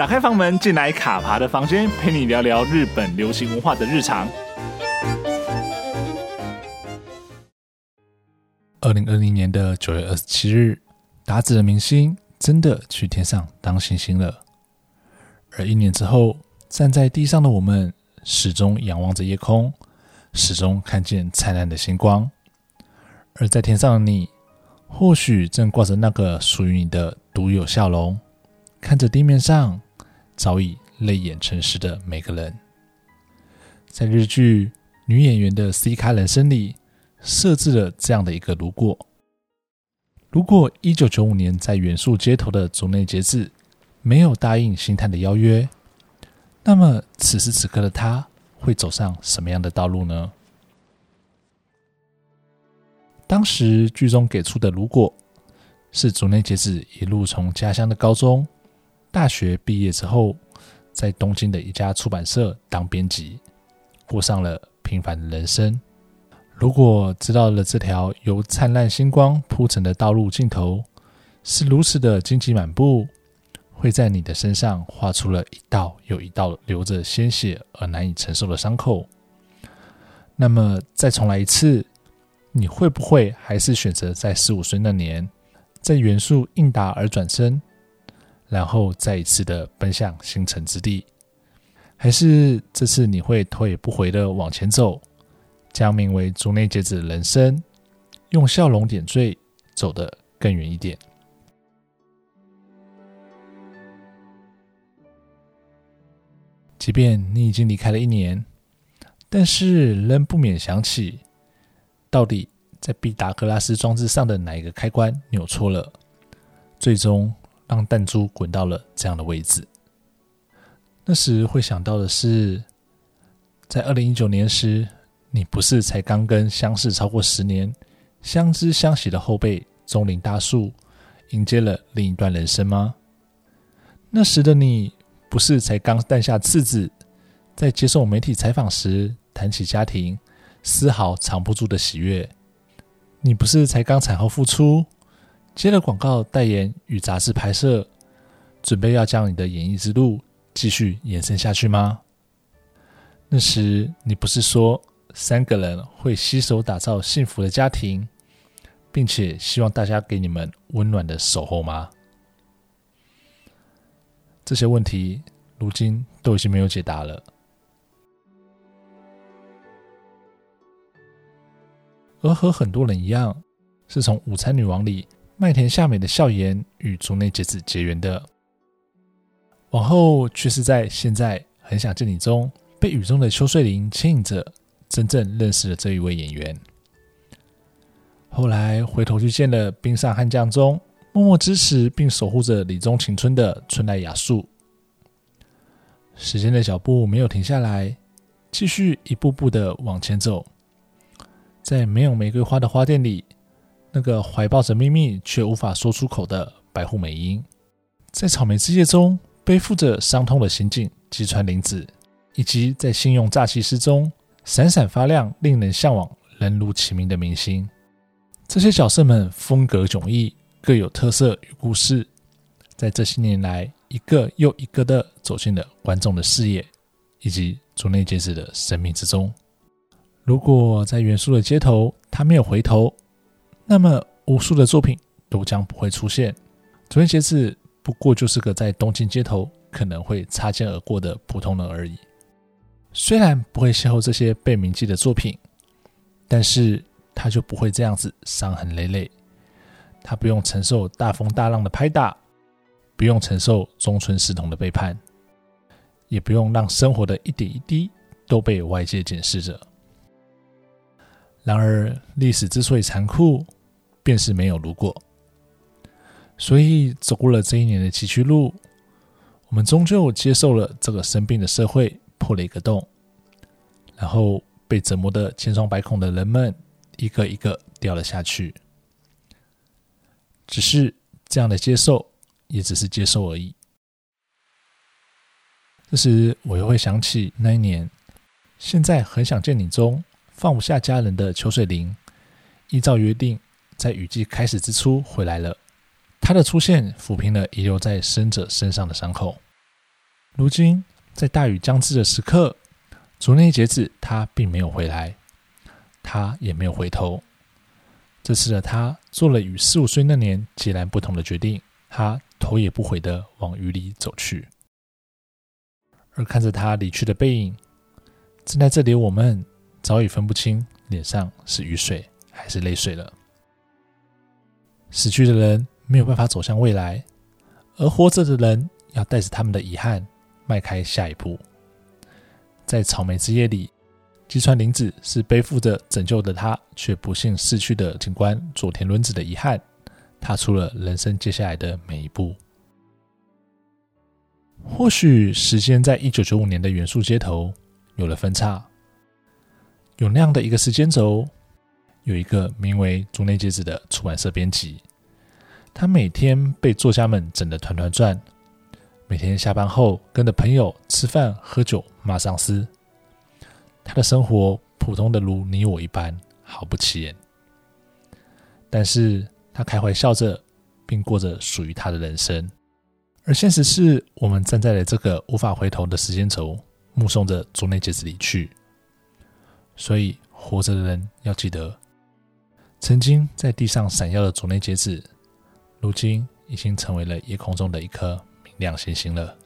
打开房门，进来卡爬的房间，陪你聊聊日本流行文化的日常。二零二零年的九月二十七日，打指的明星真的去天上当星星了。而一年之后，站在地上的我们，始终仰望着夜空，始终看见灿烂的星光。而在天上的你，或许正挂着那个属于你的独有笑容，看着地面上早已泪眼成诗的每个人。在日剧女演员的 C 咖人生里，设置了这样的一个如果：如果一九九五年在原宿街头的竹内结子没有答应星探的邀约，那么此时此刻的她会走上什么样的道路呢？当时剧中给出的如果是竹内结子一路从家乡的高中、大学毕业之后，在东京的一家出版社当编辑，过上了平凡的人生。如果知道了这条由灿烂星光铺成的道路尽头是如此的荆棘满布，会在你的身上画出了一道又一道流着鲜血而难以承受的伤口，那么再重来一次。你会不会还是选择在十五岁那年，在原宿应答而转身，然后再一次的奔向星辰之地？还是这次你会头也不回的往前走，将名为竹内结子的人生，用笑容点缀，走得更远一点？即便你已经离开了一年，但是仍不免想起。到底在毕达哥拉斯装置上的哪一个开关扭错了，最终让弹珠滚到了这样的位置？那时会想到的是，在二零一九年时，你不是才刚跟相识超过十年、相知相惜的后辈中林大树迎接了另一段人生吗？那时的你不是才刚诞下次子，在接受媒体采访时谈起家庭？丝毫藏不住的喜悦。你不是才刚产后复出，接了广告代言与杂志拍摄，准备要将你的演艺之路继续延伸下去吗？那时你不是说三个人会携手打造幸福的家庭，并且希望大家给你们温暖的守候吗？这些问题如今都已经没有解答了。而和很多人一样，是从《午餐女王》里麦田夏美的笑颜与竹内结子结缘的，往后却是在现在很想见你中被雨中的秋穗林牵引着，真正认识了这一位演员。后来回头去见了《冰上悍将》中默默支持并守护着李宗晴村的村濑雅树。时间的脚步没有停下来，继续一步步的往前走。在没有玫瑰花的花店里，那个怀抱着秘密却无法说出口的白户美樱，在草莓之夜中背负着伤痛的刑警吉川玲子，以及在信用诈欺师中闪闪发亮、令人向往、人如其名的明星，这些角色们风格迥异，各有特色与故事，在这些年来一个又一个的走进了观众的视野，以及竹内结子的生命之中。如果在元素的街头，他没有回头，那么无数的作品都将不会出现。竹内结子不过就是个在东京街头可能会擦肩而过的普通人而已。虽然不会邂逅这些被铭记的作品，但是他就不会这样子伤痕累累。他不用承受大风大浪的拍打，不用承受中村狮童的背叛，也不用让生活的一点一滴都被外界检视着。然而，历史之所以残酷，便是没有如果。所以，走过了这一年的崎岖路，我们终究接受了这个生病的社会破了一个洞，然后被折磨得千疮百孔的人们一个一个掉了下去。只是这样的接受，也只是接受而已。这时，我又会想起那一年，现在很想见你中。放不下家人的秋穗林，依照约定，在雨季开始之初回来了。他的出现抚平了遗留在生者身上的伤口。如今在大雨将至的时刻，竹内结子他并没有回来，他也没有回头。这次的他做了与十五岁那年截然不同的决定，他头也不回地往雨里走去。而看着他离去的背影，正在这里，我们早已分不清脸上是雨水还是泪水了。死去的人没有办法走向未来，而活着的人要带着他们的遗憾迈开下一步。在草莓之夜里，吉川玲子是背负着拯救的他却不幸逝去的警官佐田伦子的遗憾，踏出了人生接下来的每一步。或许时间在一九九五年的元素街头有了分叉，有那样的一个时间轴。有一个名为竹内结子的出版社编辑，他每天被作家们整得团团转，每天下班后跟着朋友吃饭喝酒骂上司。他的生活普通的如你我一般，毫不起眼。但是他开怀笑着，并过着属于他的人生。而现实是我们站在了这个无法回头的时间轴，目送着竹内结子离去。所以活着的人要记得。曾经在地上闪耀的竹内结子，如今已经成为了夜空中的一颗明亮星星了。